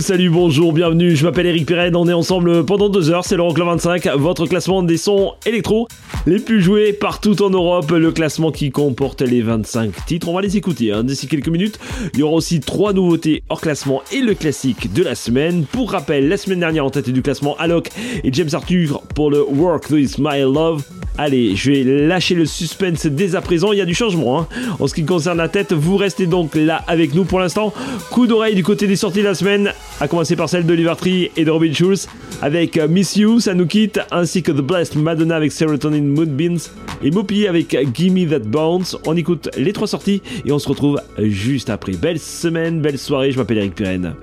Salut, bonjour, bienvenue, je m'appelle Eric Pirenne, on est ensemble pendant deux heures, c'est l'Euroclub 25, votre classement des sons électro les plus joués partout en Europe, le classement qui comporte les 25 titres, on va les écouter hein, d'ici quelques minutes, il y aura aussi trois nouveautés hors classement et le classique de la semaine, pour rappel, la semaine dernière en tête du classement Alok et James Arthur pour le Work With My Love, Allez, je vais lâcher le suspense dès à présent, il y a du changement. hein. En ce qui concerne la tête, vous restez donc là avec nous pour l'instant. Coup d'oreille du côté des sorties de la semaine, à commencer par celle d'Oliver Tree et de Robin Schulz, avec euh, Miss You, ça nous quitte, ainsi que The Blessed Madonna avec Serotonin Moonbeams, et Mopi avec Gimme That Bounce. On écoute les trois sorties et on se retrouve juste après. Belle semaine, belle soirée, je m'appelle Eric Pirenne.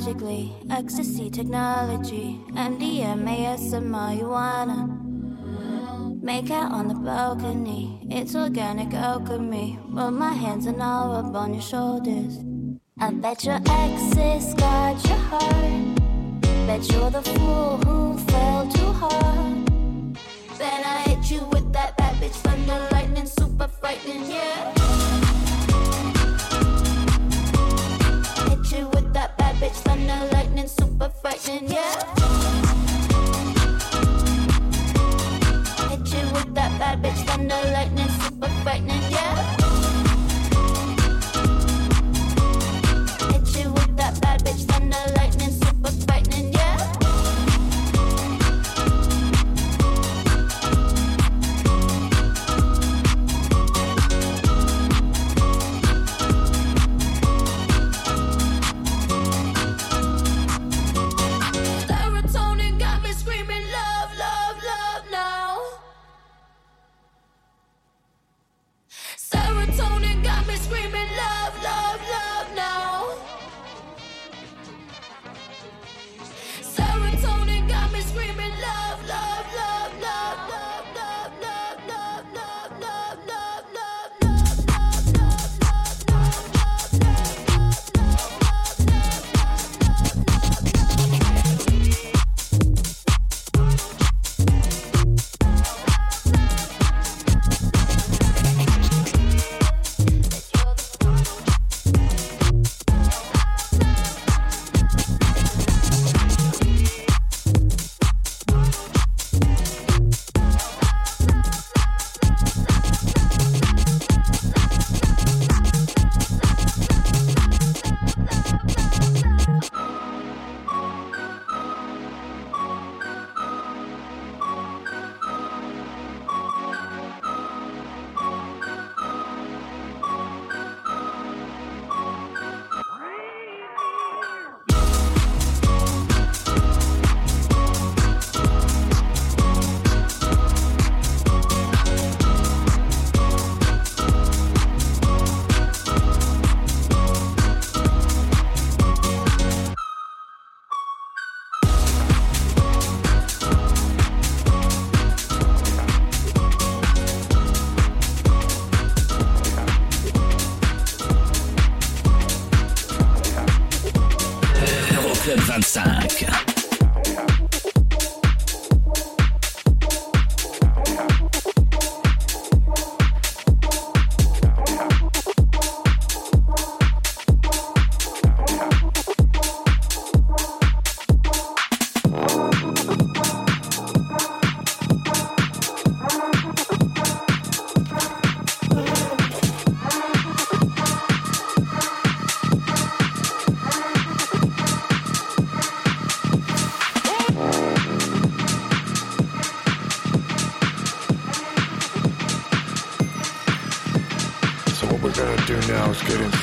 logically. Ecstasy, technology, MDMA, some marijuana. Make out on the balcony, it's organic alchemy. Put my hands are now up on your shoulders. I bet your exes got your heart. Bet you're the fool who fell too hard. Then I hit you with that bad bitch thunder lightning, super frightening, yeah. bitch, thunder, lightning, super frightening, yeah. Hit you with that bad bitch, thunder, lightning, super frightening, yeah. Get in.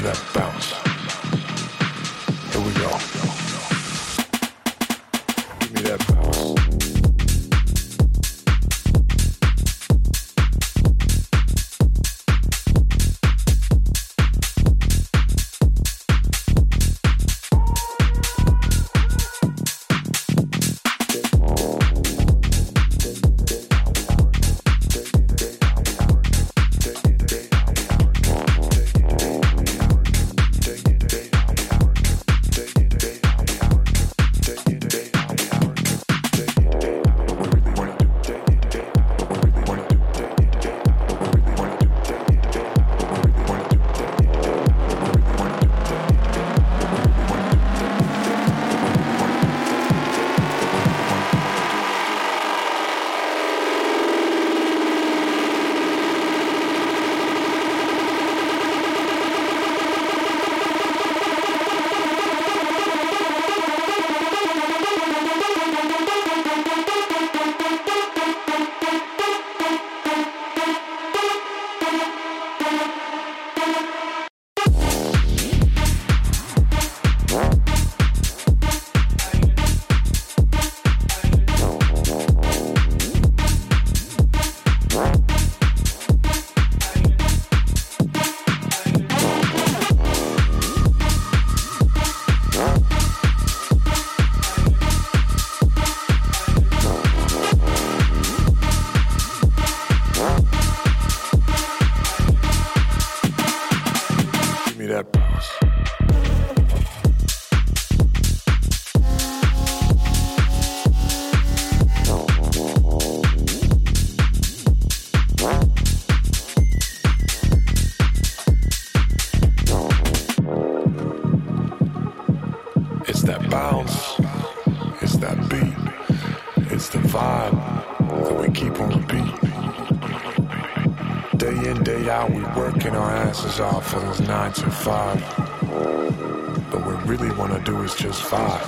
But what we really wanna do is just five.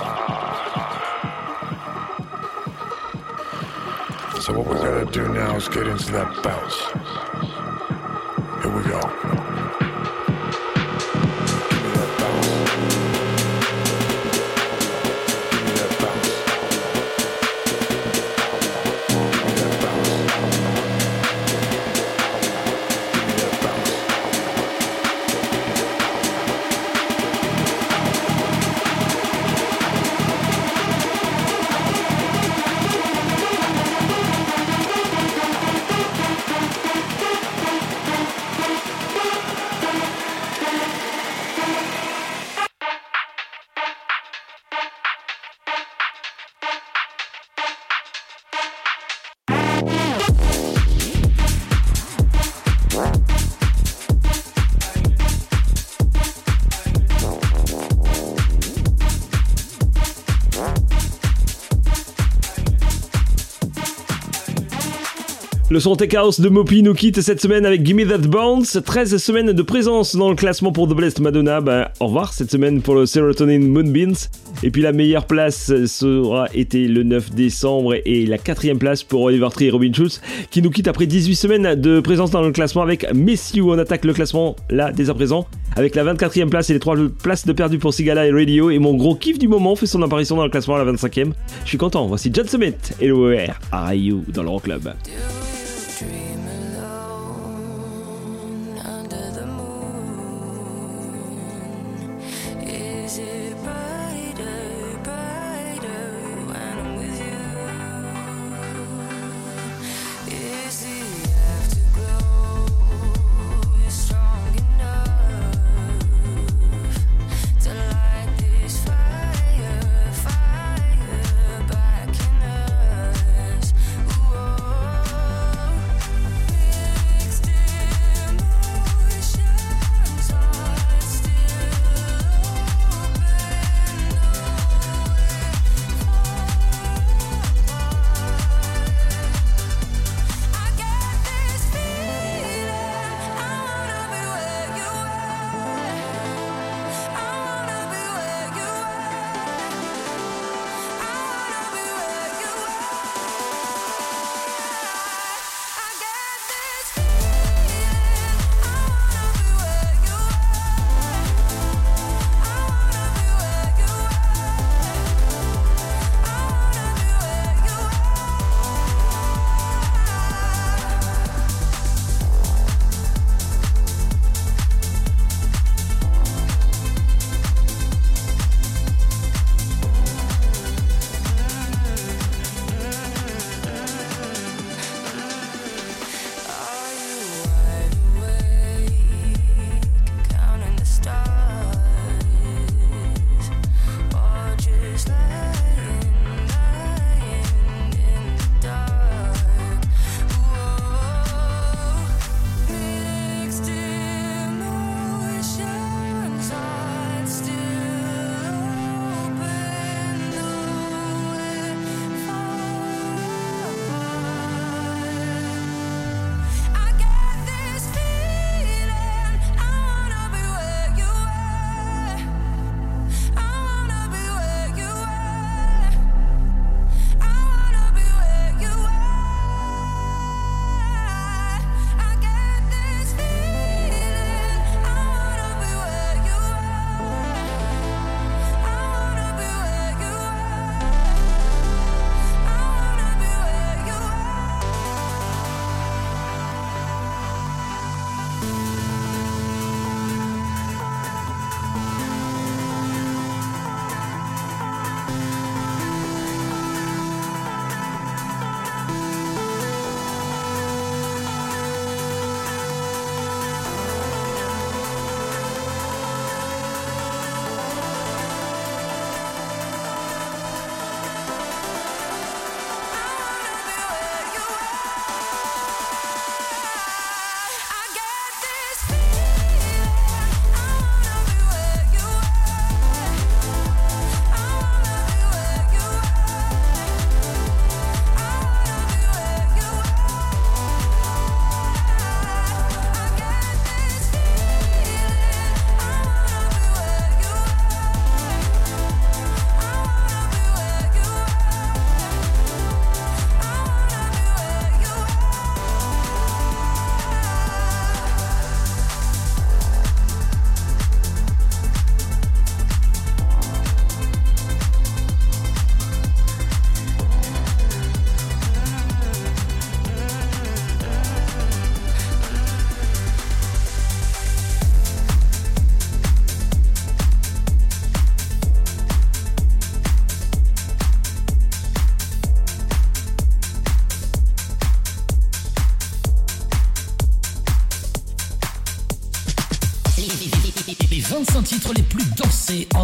So what we're gonna do now is get into that bounce. Le son Tech House de Mopi nous quitte cette semaine avec Gimme That Bounce. 13 semaines de présence dans le classement pour The Blessed Madonna. Ben, au revoir cette semaine pour le Serotonin Moonbeams. Et puis la meilleure place sera été le 9 décembre et la quatrième place pour Oliver Tree et Robin Schulz qui nous quitte après 18 semaines de présence dans le classement avec Miss You. On attaque le classement là dès à présent avec la 24e place et les 3 places de perdu pour Sigala et Radio. Et mon gros kiff du moment fait son apparition dans le classement à la 25e. Je suis content. Voici John Summit et le Where Are You dans le Rock Club.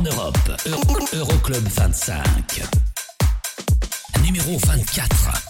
Europe. Euroclub 25. Numéro 24.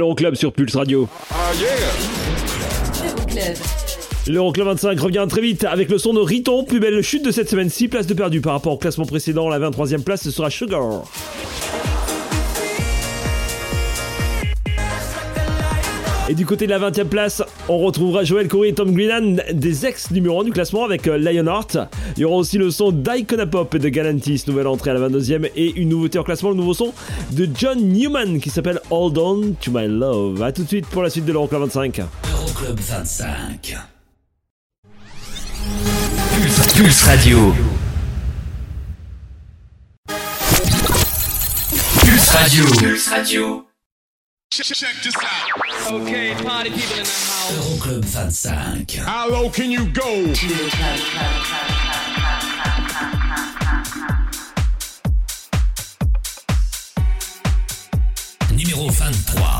l'Euroclub sur Pulse Radio. Ah yeah L'Euroclub 25 revient très vite avec le son de Riton, plus belle chute de cette semaine, 6 places de perdu par rapport au classement précédent, la 23e place ce sera Sugar. Et du côté de la 20e place, on retrouvera Joel Corey et Tom Greenan, des ex numéro 1 du classement avec euh, Lionheart. Il y aura aussi le son d'Icona Pop et de Galantis, nouvelle entrée à la 22e, et une nouveauté en classement, le nouveau son de John Newman qui s'appelle Hold On to My Love. A tout de suite pour la suite de l'Euroclub 25. Euroclub 25. Pulse, Pulse Radio. Pulse Radio. Pulse Radio. Check, party people in the Euroclub 25. How low can you go? Numéro 23.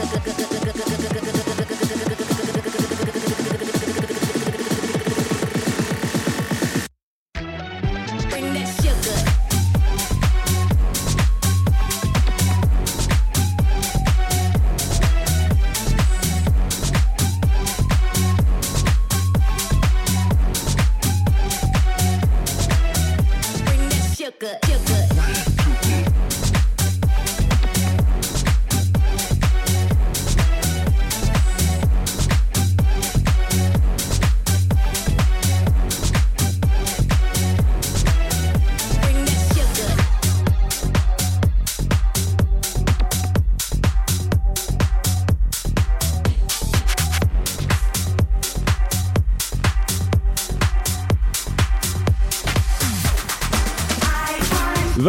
Gracias.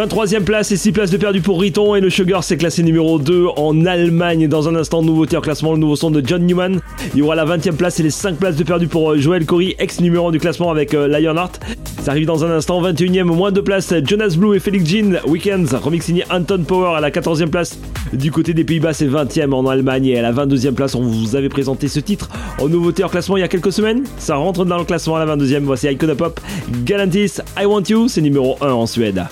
23e place et 6 places de perdu pour Riton et le Sugar s'est classé numéro 2 en Allemagne. Dans un instant, nouveauté en classement, le nouveau son de John Newman. Il y aura la 20e place et les 5 places de perdu pour euh, Joel Corey, ex numéro 1 du classement avec euh, Lionheart. Ça arrive dans un instant, 21e, moins de places, Jonas Blue et Felix Jean, Weekends, remix signé Anton Power à la 14e place. Du côté des Pays-Bas, c'est 20e en Allemagne et à la 22e place, on vous avait présenté ce titre en nouveauté en classement il y a quelques semaines. Ça rentre dans le classement à la 22e, voici Icona Pop, Galantis, I Want You, c'est numéro 1 en Suède.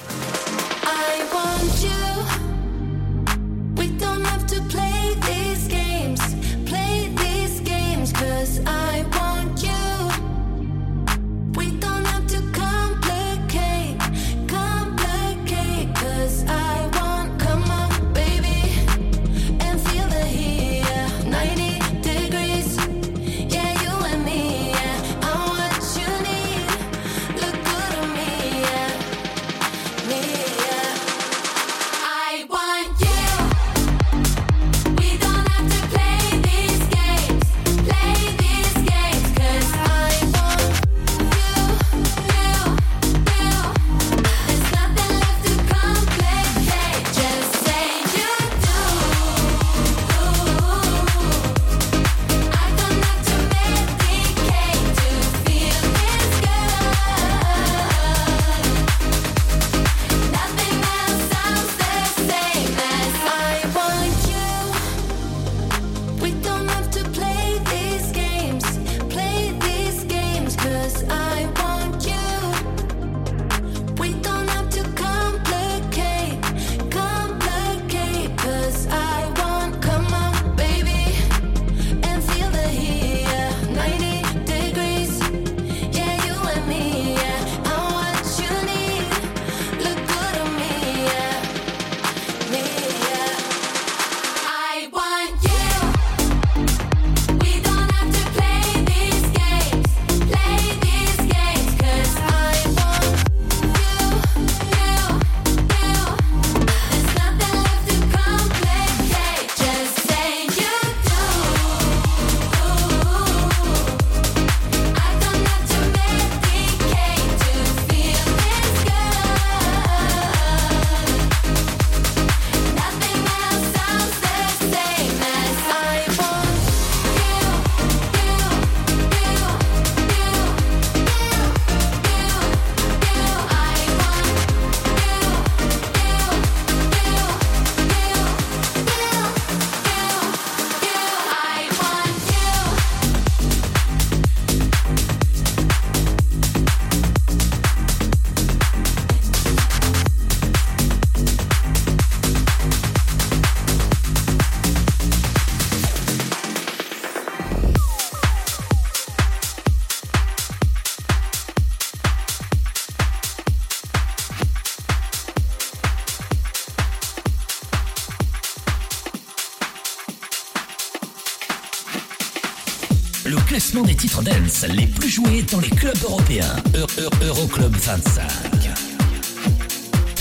les plus joués dans les clubs européens. E, e, Euroclub Euro 25.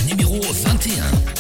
Numéro 21.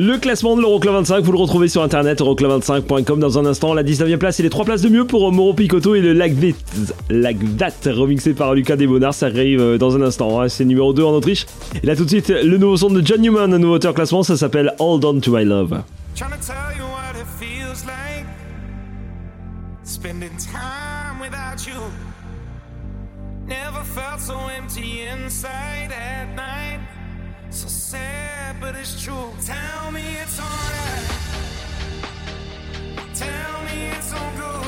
Le classement de l'Euroclub 25, vous le retrouvez sur internet euroclub25.com dans un instant. La 19e place et les 3 places de mieux pour Moro Picotto et le Lagdat, Lagdat remixé par Lucas Desbonards. Ça arrive euh, dans un instant. hein. C'est numéro 2 en Autriche. Et là tout de suite, le nouveau son de John Newman, un nouveau auteur classement. Ça s'appelle Hold On To My Love. Spending time without you. Never felt so empty inside at night. So sad, but it's true. Tell me it's alright. Tell me it's all good.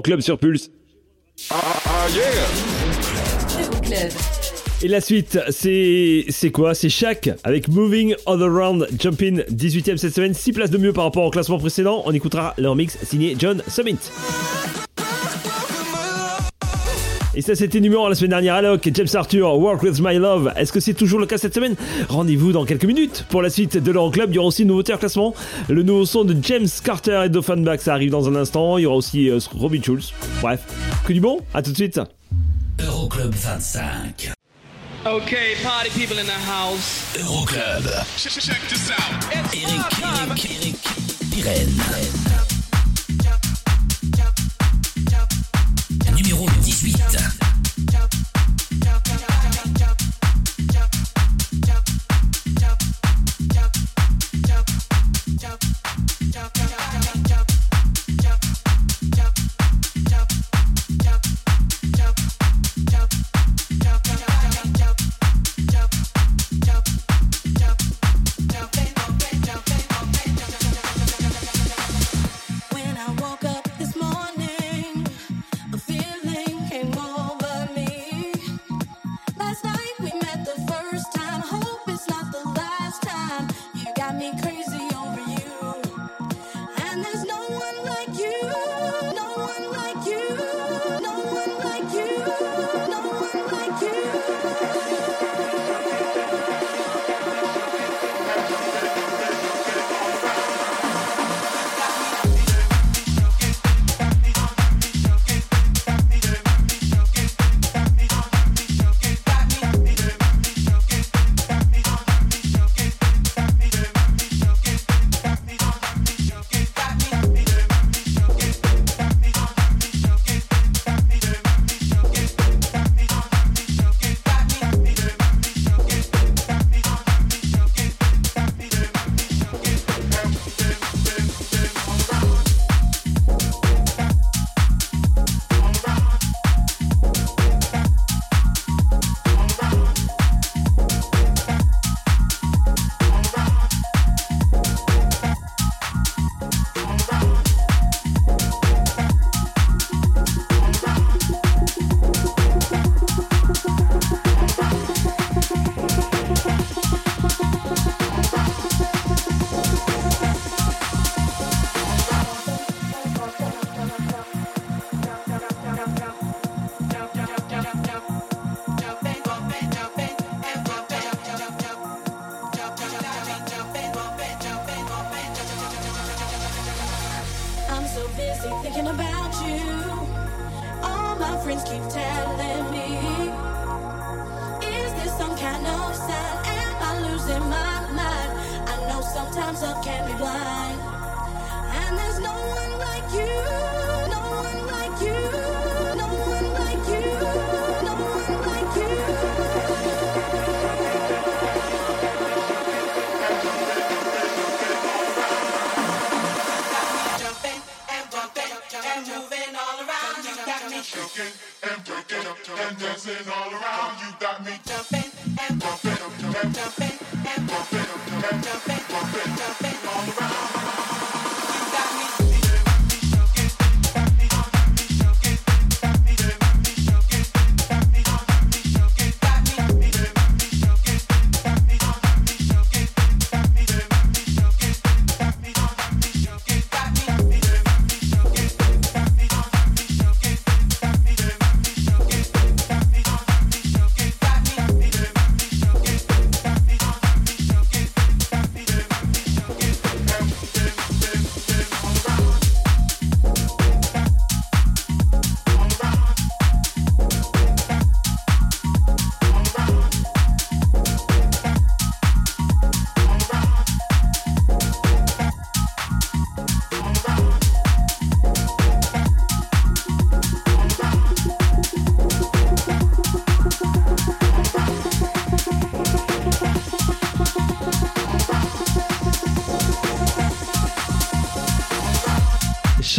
L'Euroclub sur Pulse. Et la suite, c'est c'est quoi? C'est Shaq avec Moving All Around Jumping 18ème cette semaine, 6 places de mieux par rapport au classement précédent. On écoutera leur mix signé John Summit. Et ça, c'était numéro 1 la semaine dernière. Alok, James Arthur, Work With My Love. Est-ce que c'est toujours le cas cette semaine? Rendez-vous dans quelques minutes pour la suite de l'Euroclub. Il y aura aussi une nouveauté en classement. Le nouveau son de James Carter et d'Offenbach, ça arrive dans un instant. Il y aura aussi euh, Robin Schulz. Bref, que du bon. À tout de suite. Euroclub 25. Okay, party people in the house. Euroclub. Check this out. It's Eric. Eric, Eric, Pirenne. 18.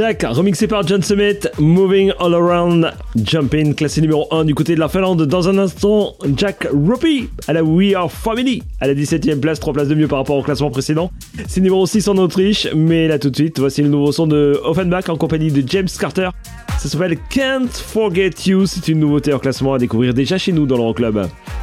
Shaq, remixé par John Summit, Moving All Around Jumping, classé numéro 1 du côté de la Finlande. Dans un instant, Jack Ruppy à la We Are Family, à la 17ème place, 3 places de mieux par rapport au classement précédent. C'est numéro 6 en Autriche, mais là tout de suite, voici le nouveau son de Offenbach en compagnie de James Carter Ça s'appelle Can't Forget You. C'est une nouveauté en classement à découvrir déjà chez nous dans l'Euroclub. Feeling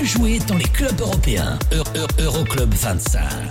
plus joués dans les clubs européens. Euro- Euro- Euroclub 25.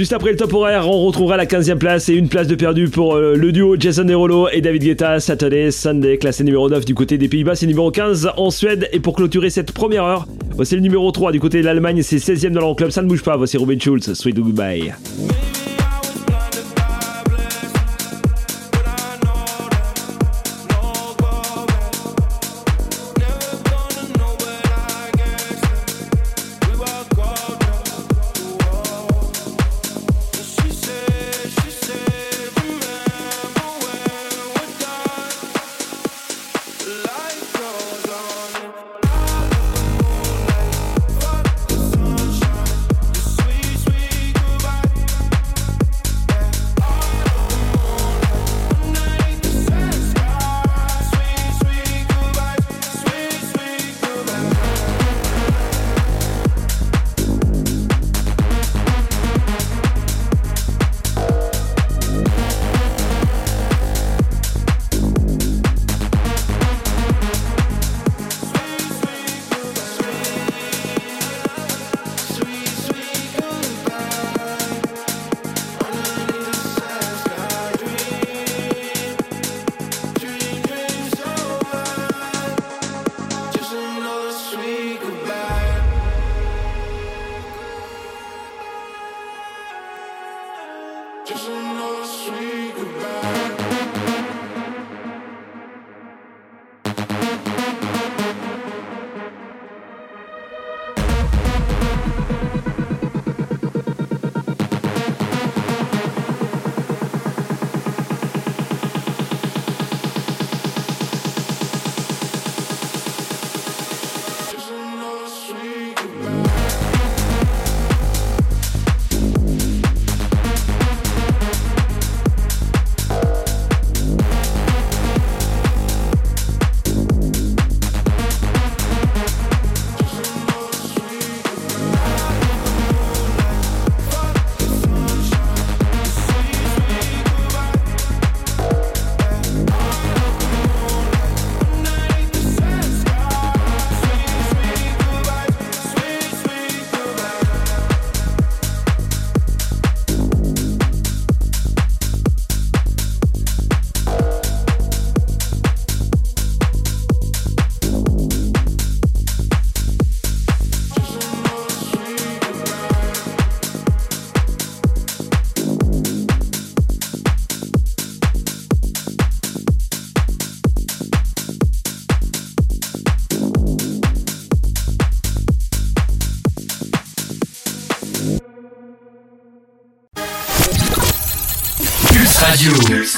Juste après le top horaire, on retrouvera la 15e place et une place de perdu pour euh, le duo Jason Derulo et David Guetta. Saturday, Sunday, classé numéro 9 du côté des Pays-Bas, et numéro 15 en Suède. Et pour clôturer cette première heure, voici le numéro 3 du côté de l'Allemagne, c'est 16e dans leur club. Ça ne bouge pas, voici Robin Schulz, Sweet Goodbye.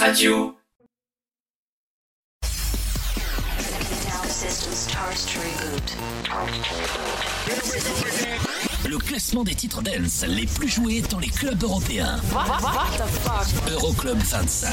Radio. Le classement des titres dance les plus joués dans les clubs européens. What the fuck Euroclub 25.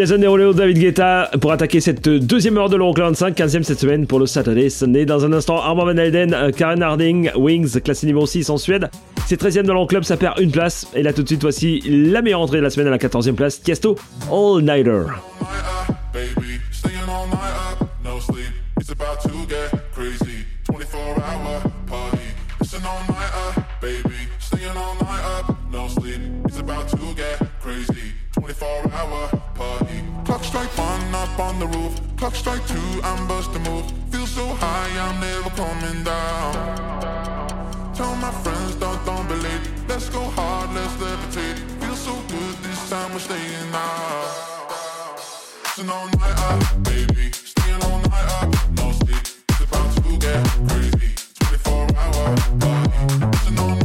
Jason Derulo, David Guetta pour attaquer cette deuxième heure de l'Euroclub 5, 15e cette semaine pour le Saturday Sunday. Dans un instant, Armand Van Helden, euh, Karen Harding, Wings, classé numéro 6 en Suède. C'est 13e dans l'Euroclub, ça perd une place. Et là tout de suite, voici la meilleure entrée de la semaine à la 14e place, Tiesto All Nighter. like one up on the roof. Clock strike two, I'm bust a move. Feel so high, I'm never coming down. Tell my friends, don't, don't believe. Let's go hard, let's levitate. Feel so good, this time we're staying out. It's all night up, baby. Staying all night up, no sleep. It's about to get crazy. 24 hour party. It's an all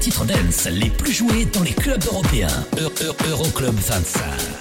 titres dance les plus joués dans les clubs européens. E, e, Euroclub -Euro 25.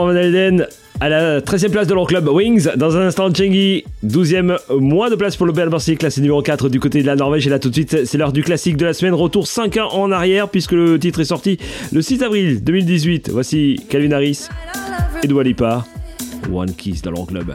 Armand Van Alden à la 13e place de leur club Wings. Dans un instant, Chengi, 12e moins de place pour le Bercy, classé numéro 4 du côté de la Norvège. Et là, tout de suite, c'est l'heure du classique de la semaine. Retour 5-1 en arrière, puisque le titre est sorti le 6 avril 2018. Voici Calvin Harris et Dua Lipa. One Kiss dans leur club.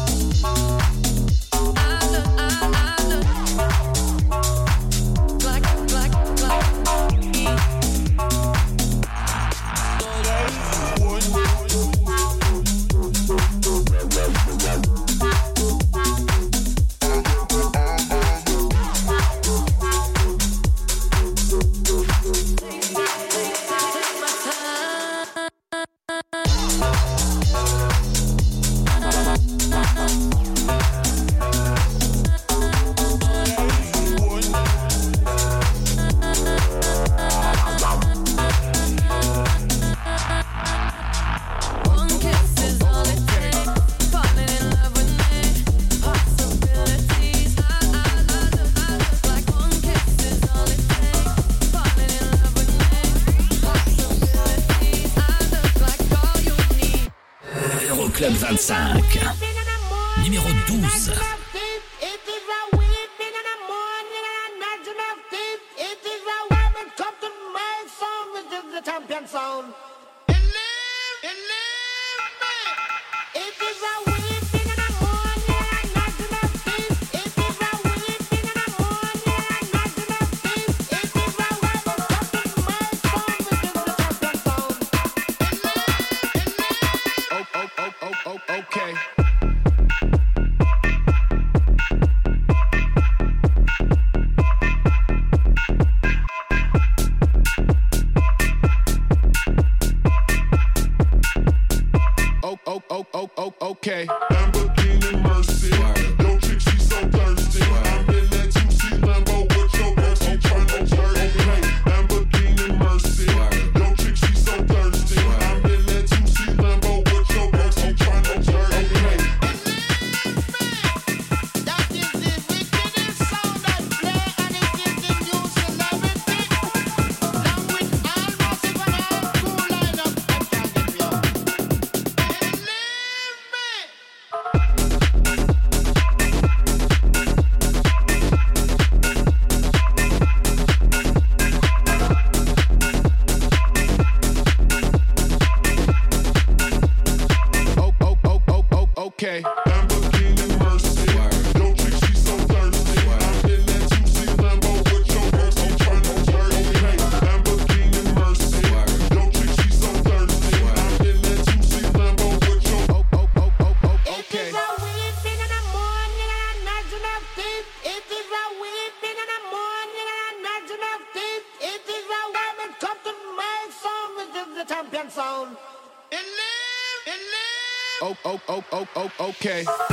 Okay.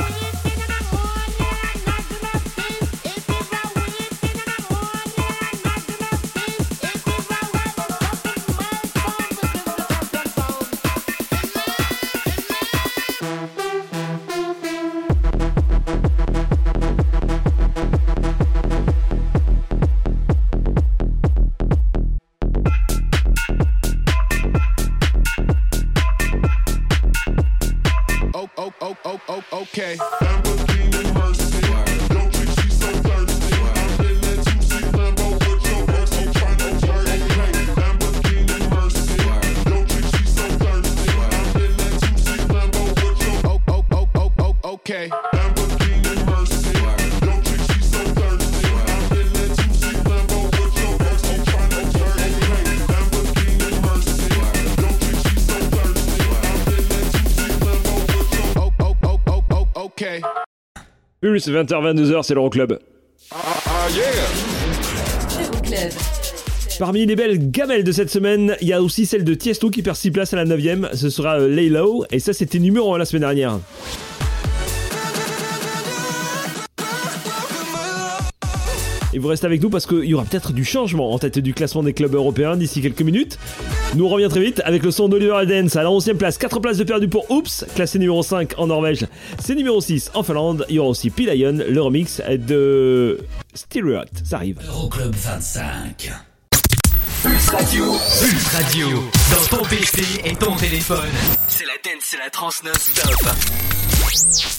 Okay. Plus 20h-22h, c'est l'Euroclub. Euroclub. Parmi les belles gamelles de cette semaine, il y a aussi celle de Tiesto qui perd 6 places à la 9ème. Ce sera euh, Lay Low, et ça c'était numéro 1 la semaine dernière. Et vous restez avec nous parce qu'il y aura peut-être du changement en tête du classement des clubs européens d'ici quelques minutes. Nous on revient très vite avec le son d'Oliver Dance à la 11ème place. 4 places de perdu pour Oops, classé numéro 5 en Norvège. C'est numéro 6 en Finlande. Il y aura aussi P-Lion, le remix de Stereo. Ça arrive. Euroclub 25. Pulse Radio. Pulse Radio. Dans ton PC et ton téléphone. C'est la dance, c'est la trans non-stop.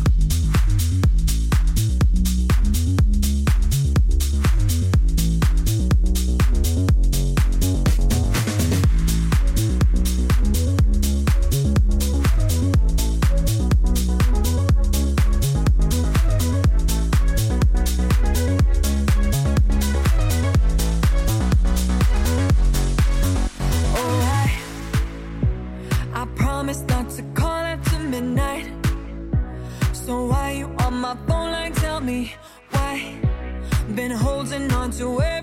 To every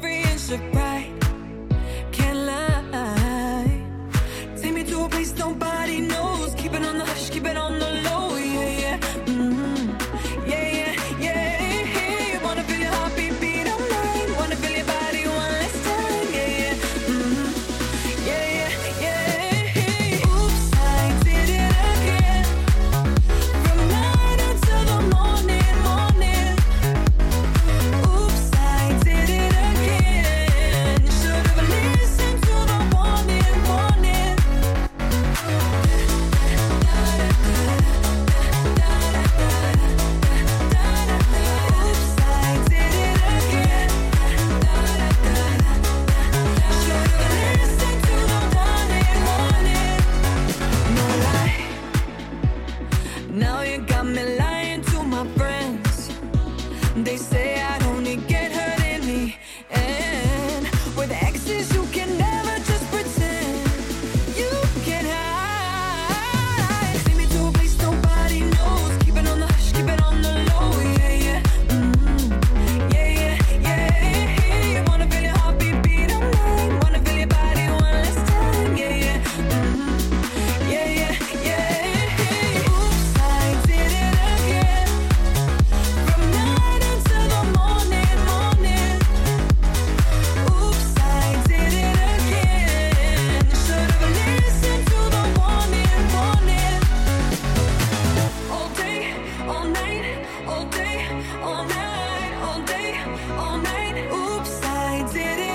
all night, all day, all night. Oops, I did it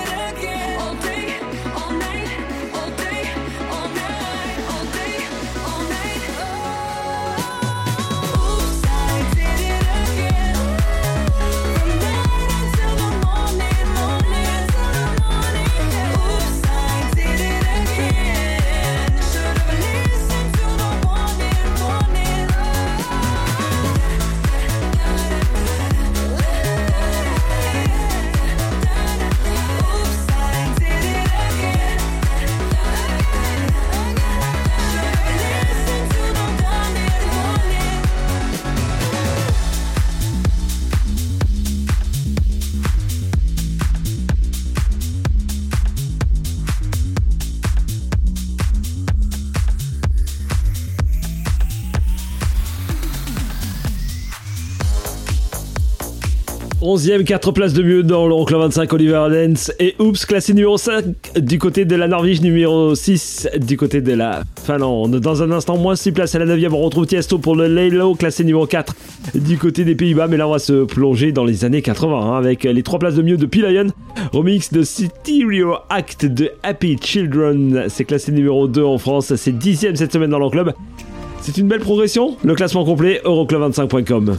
11e, 4 places de mieux dans l'Euroclub 25, Oliver Dance et Oops, classé numéro 5 du côté de la Norvège, numéro 6 du côté de la Finlande. Dans un instant, moins 6 places à la 9e, on retrouve Tiesto pour le Laylo, classé numéro 4 du côté des Pays-Bas. Mais là, on va se plonger dans les années 80 hein, avec les 3 places de mieux de P-Lion, remix de Stereo Act de Happy Children. C'est classé numéro 2 en France, c'est 10e cette semaine dans l'Euroclub. C'est une belle progression. Le classement complet, euroclub25.com.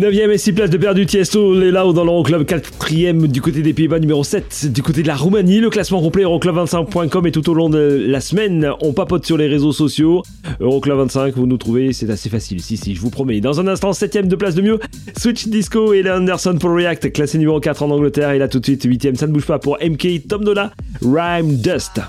9ème et 6 places de perdu Tiesto, Lelao dans l'Euroclub, 4ème du côté des Pays-Bas, numéro 7 du côté de la Roumanie. Le classement complet Euroclub25.com et tout au long de la semaine, on papote sur les réseaux sociaux. Euroclub25, vous nous trouvez, c'est assez facile, si, si, je vous promets. Dans un instant, 7ème de place de mieux, Switch Disco et Anderson pour React, classé numéro 4 en Angleterre. Et là tout de suite, 8ème, ça ne bouge pas pour MK Tom Donna, Rhyme Dust.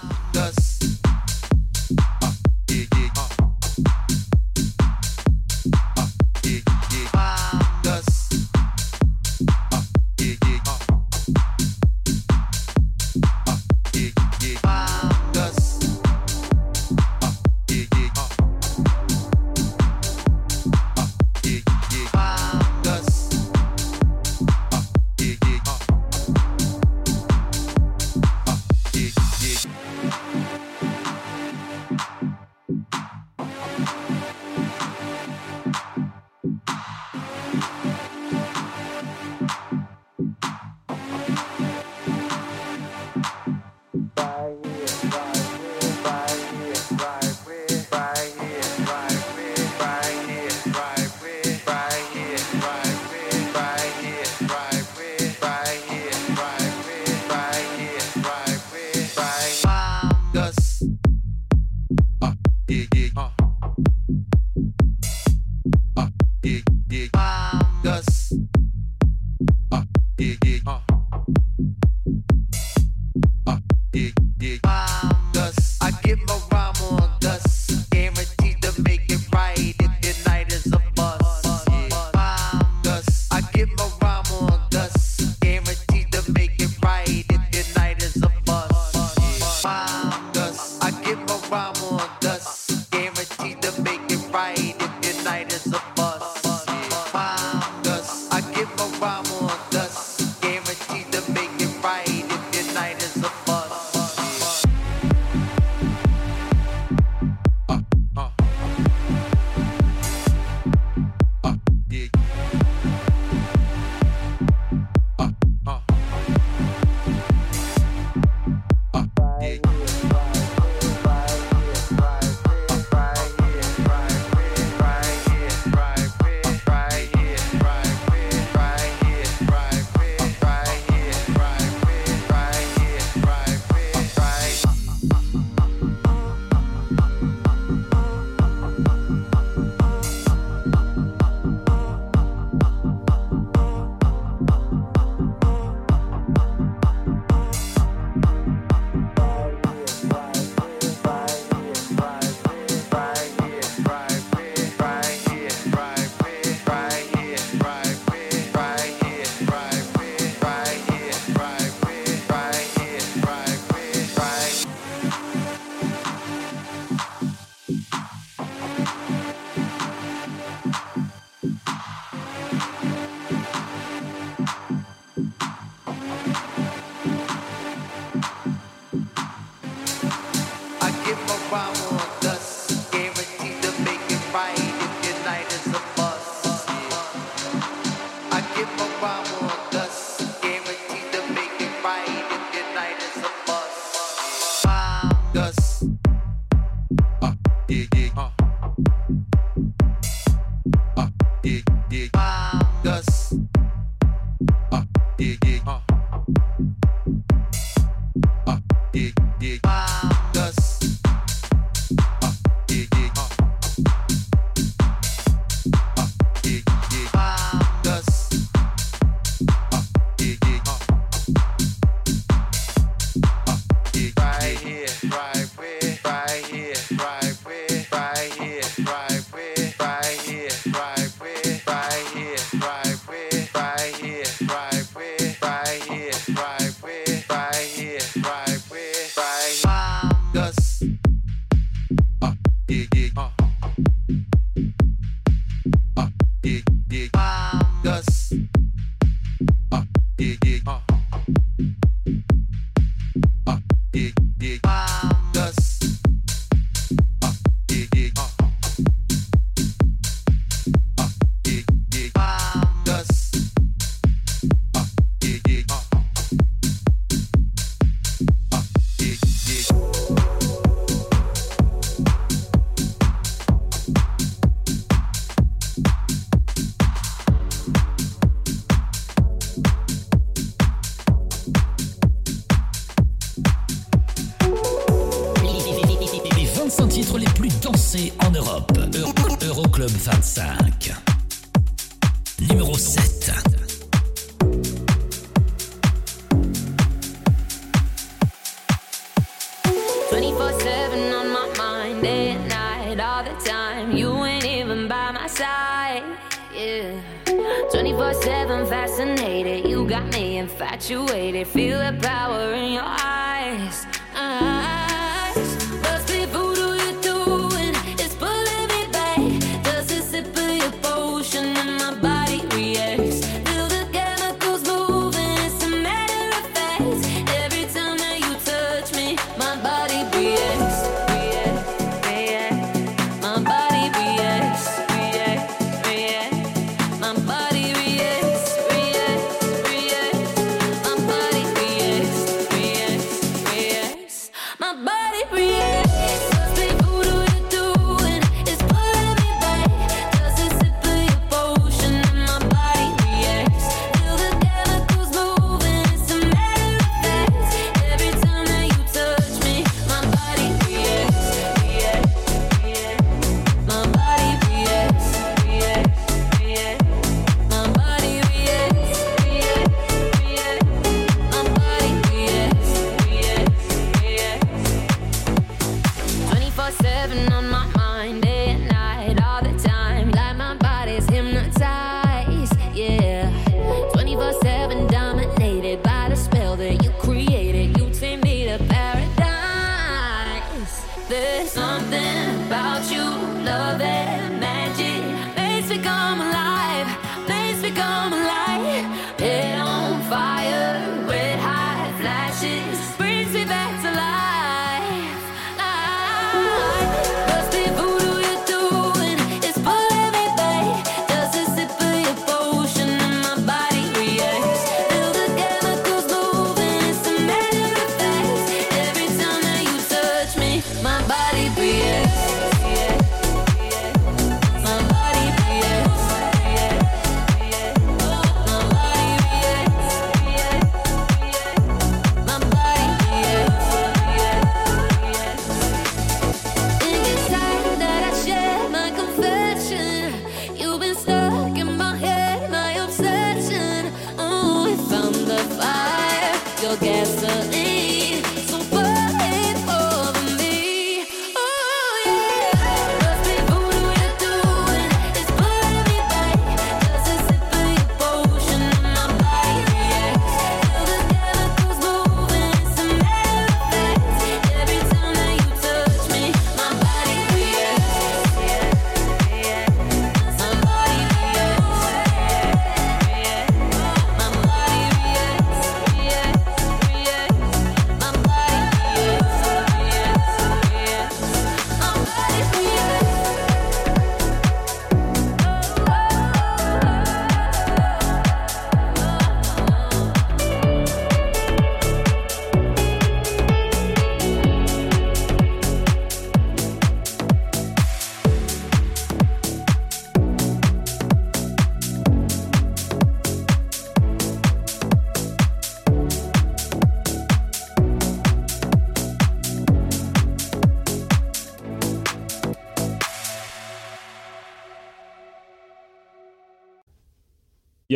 Bang. Yes. Uh, ah. yeah, yeah. Uh.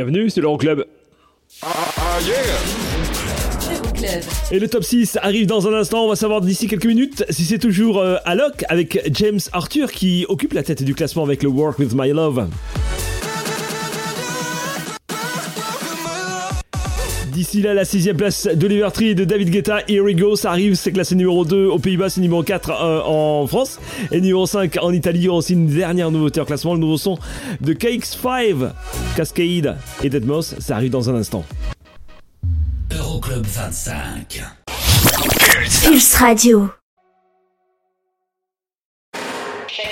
Bienvenue, c'est l'Euroclub. Euroclub. Et le top 6 arrive dans un instant, on va savoir d'ici quelques minutes si c'est toujours euh, Alok avec James Arthur qui occupe la tête du classement avec le Work With My Love. D'ici là, la sixième place d'Oliver Tree et de David Guetta, Here We Go, ça arrive, c'est classé numéro 2 aux Pays-Bas, c'est numéro 4 euh, en France, et numéro 5 en Italie, il y aura aussi une dernière nouveauté en classement, le nouveau son de KX5, Cascade et Deadmau5, ça arrive dans un instant. Euroclub 25. Pulse Radio.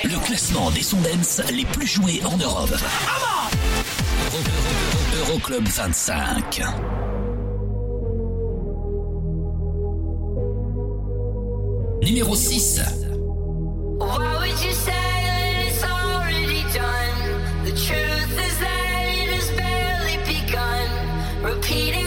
Le classement des sons dance les plus joués en Europe. Euro- Euro- Euroclub 25. Begun. Repeating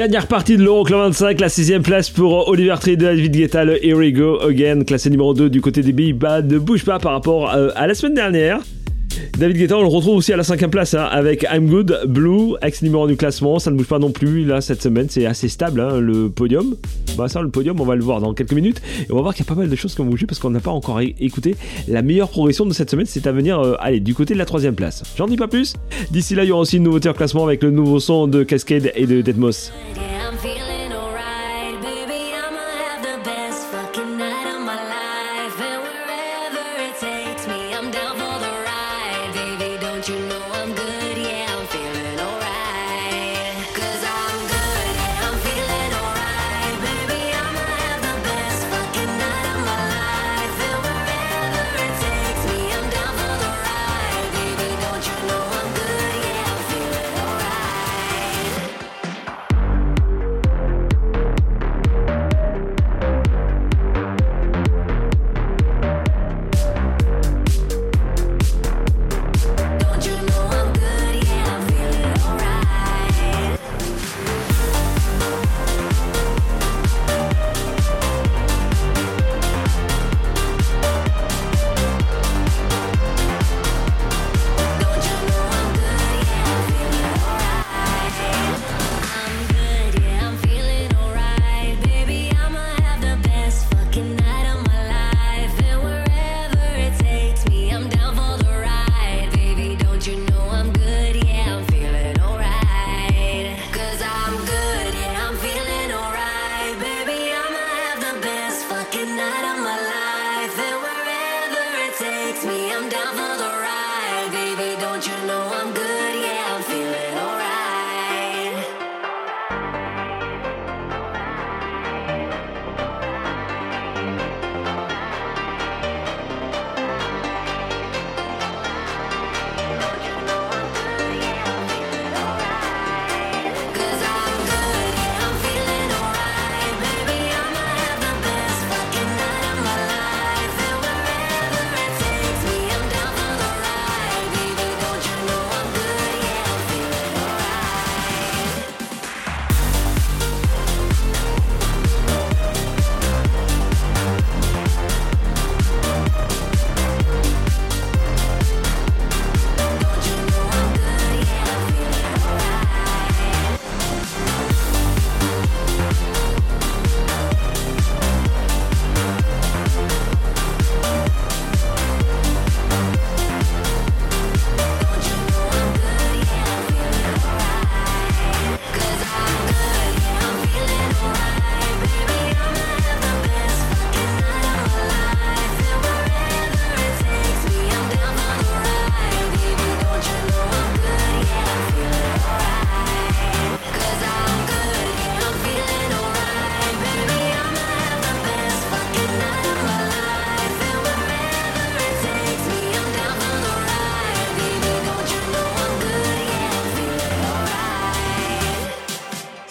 Dernière partie de l'Euroclub 25, la sixième place pour Oliver Tree de David Guetta, le Here We Go Again, classé numéro 2 du côté des Pays-Bas, ne bouge pas par rapport euh, à la semaine dernière. David Guetta, on le retrouve aussi à la cinquième place hein, avec I'm Good, Blue, ex numéro du classement, ça ne bouge pas non plus là cette semaine, c'est assez stable hein, le podium. Bah ça, le podium, on va le voir dans quelques minutes et on va voir qu'il y a pas mal de choses qui ont bougé parce qu'on n'a pas encore écouté la meilleure progression de cette semaine, c'est à venir, euh, allez, du côté de la troisième place. J'en dis pas plus. D'ici là, il y aura aussi une nouveauté en classement avec le nouveau son de Cascade et de Deadmau5.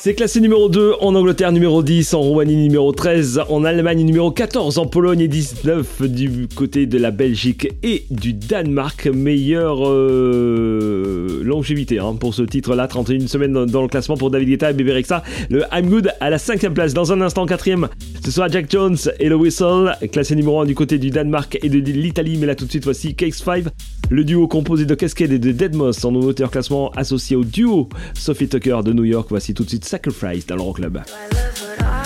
C'est classé numéro 2 en Angleterre, numéro 10 en Roumanie, numéro 13 en Allemagne, numéro 14 en Pologne et 19 du côté de la Belgique et du Danemark. Meilleure euh, longévité hein, pour ce titre-là, 31 semaines dans, le classement pour David Guetta et Bébé Rexa. Le I'm Good à la 5 place, dans un instant 4 ce soir, Jack Jones et le Whistle, classé numéro 1 du côté du Danemark et de l'Italie, mais là tout de suite, voici Cakes 5. Le duo composé de Cascade et de Deadmos en nouveauté en classement associé au duo Sophie Tucker de New York. Voici tout de suite Sacrifice dans l'Euroclub. Club.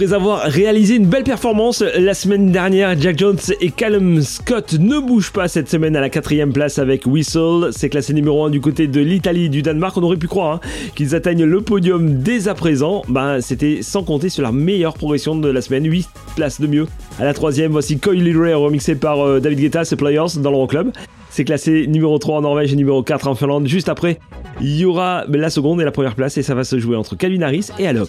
Après avoir réalisé une belle performance la semaine dernière, Jack Jones et Callum Scott ne bougent pas cette semaine à la quatrième place avec Whistle. C'est classé numéro 1 du côté de l'Italie et du Danemark. On aurait pu croire hein, qu'ils atteignent le podium dès à présent. Ben, C'était sans compter sur la meilleure progression de la semaine, 8 places de mieux. À la troisième, voici Coily Ray remixé par euh, David Guetta, ses Players dans l'Euroclub. C'est classé numéro 3 en Norvège et numéro 4 en Finlande. Juste après, il y aura la seconde et la première place et ça va se jouer entre Calvin Harris et Alok.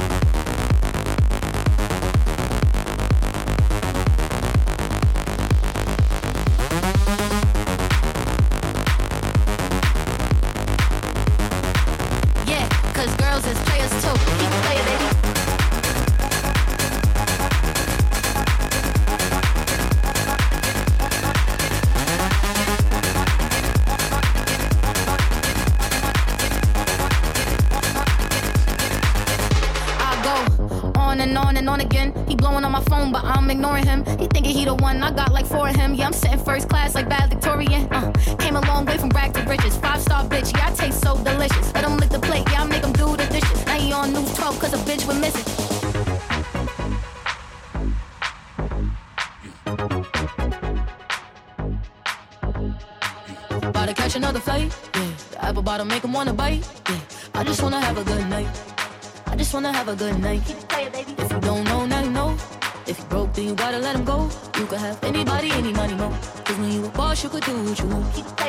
Wanna have a good night. baby. If you don't know, now you know. If you broke, then you gotta let him go. You could have anybody, any money, mo. Cause when you a boss, you could do what you want.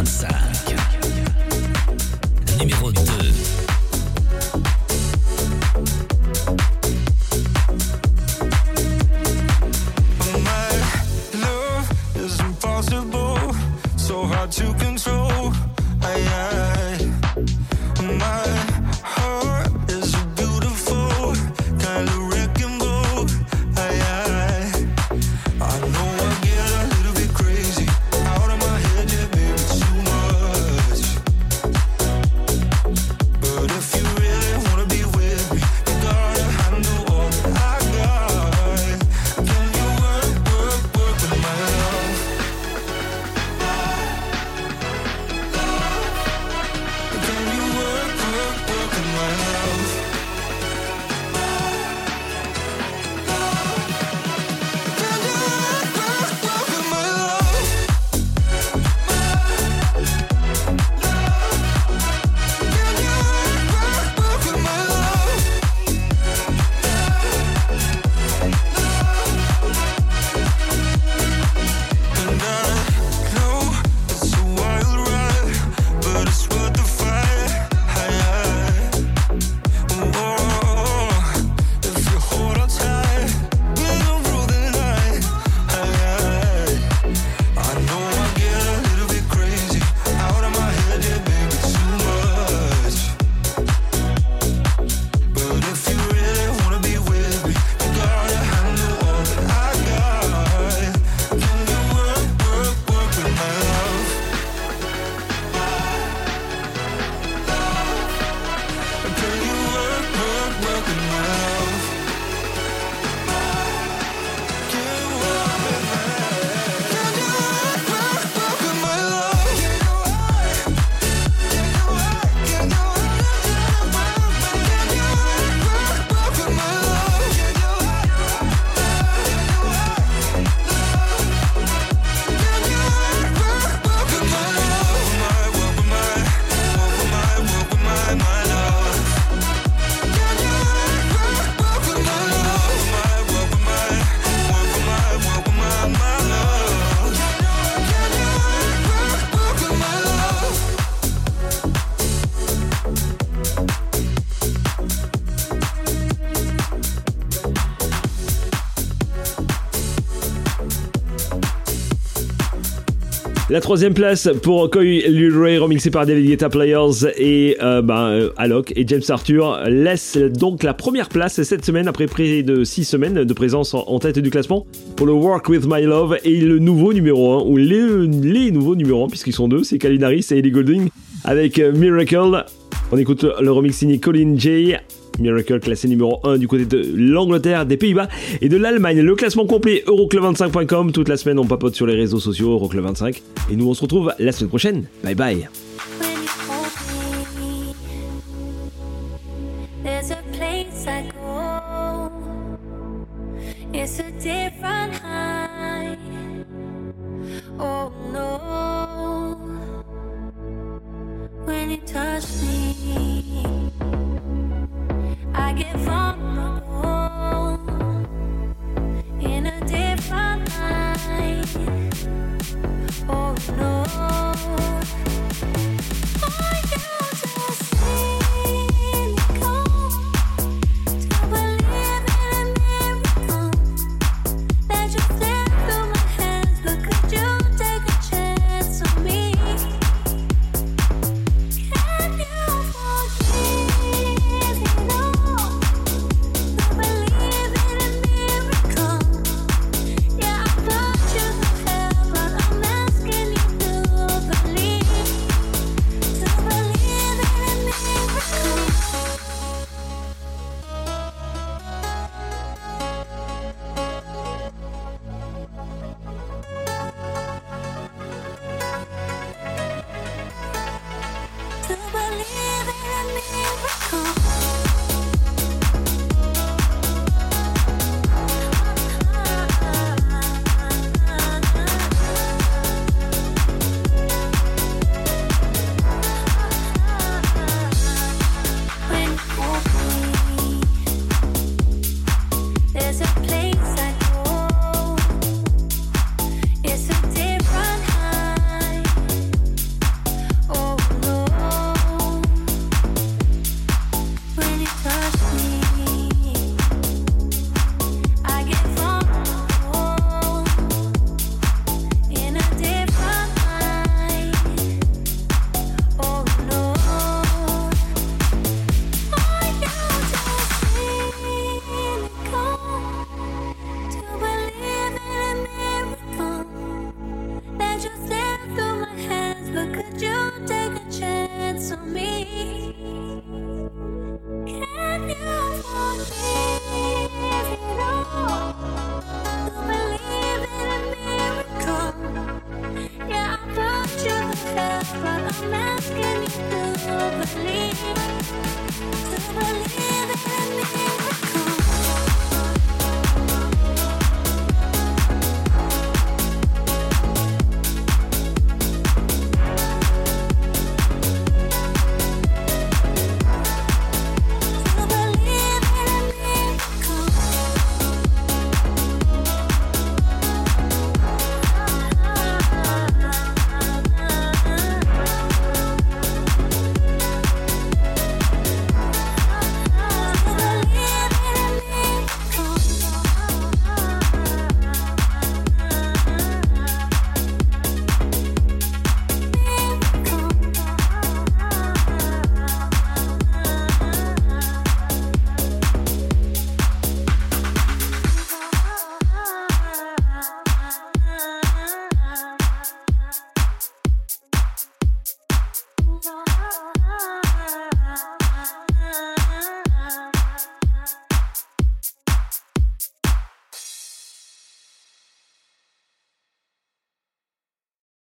Les La troisième place pour Coy Lil Ray, remixé par David Guetta Players et euh, ben, euh, Alok et James Arthur, laisse donc la première place cette semaine après près de 6 semaines de présence en, tête du classement pour le Work With My Love et le nouveau numéro 1, ou les, nouveaux numéros 1, puisqu'ils sont deux, c'est Calvin Harris et Ellie Goulding avec euh, Miracle. On écoute le remix signé Colin J. Miracle classé numéro 1 du côté de l'Angleterre, des Pays-Bas et de l'Allemagne. Le classement complet euroclub25.com. Toute la semaine, on papote sur les réseaux sociaux Euroclub25. Et nous, on se retrouve la semaine prochaine. Bye bye. I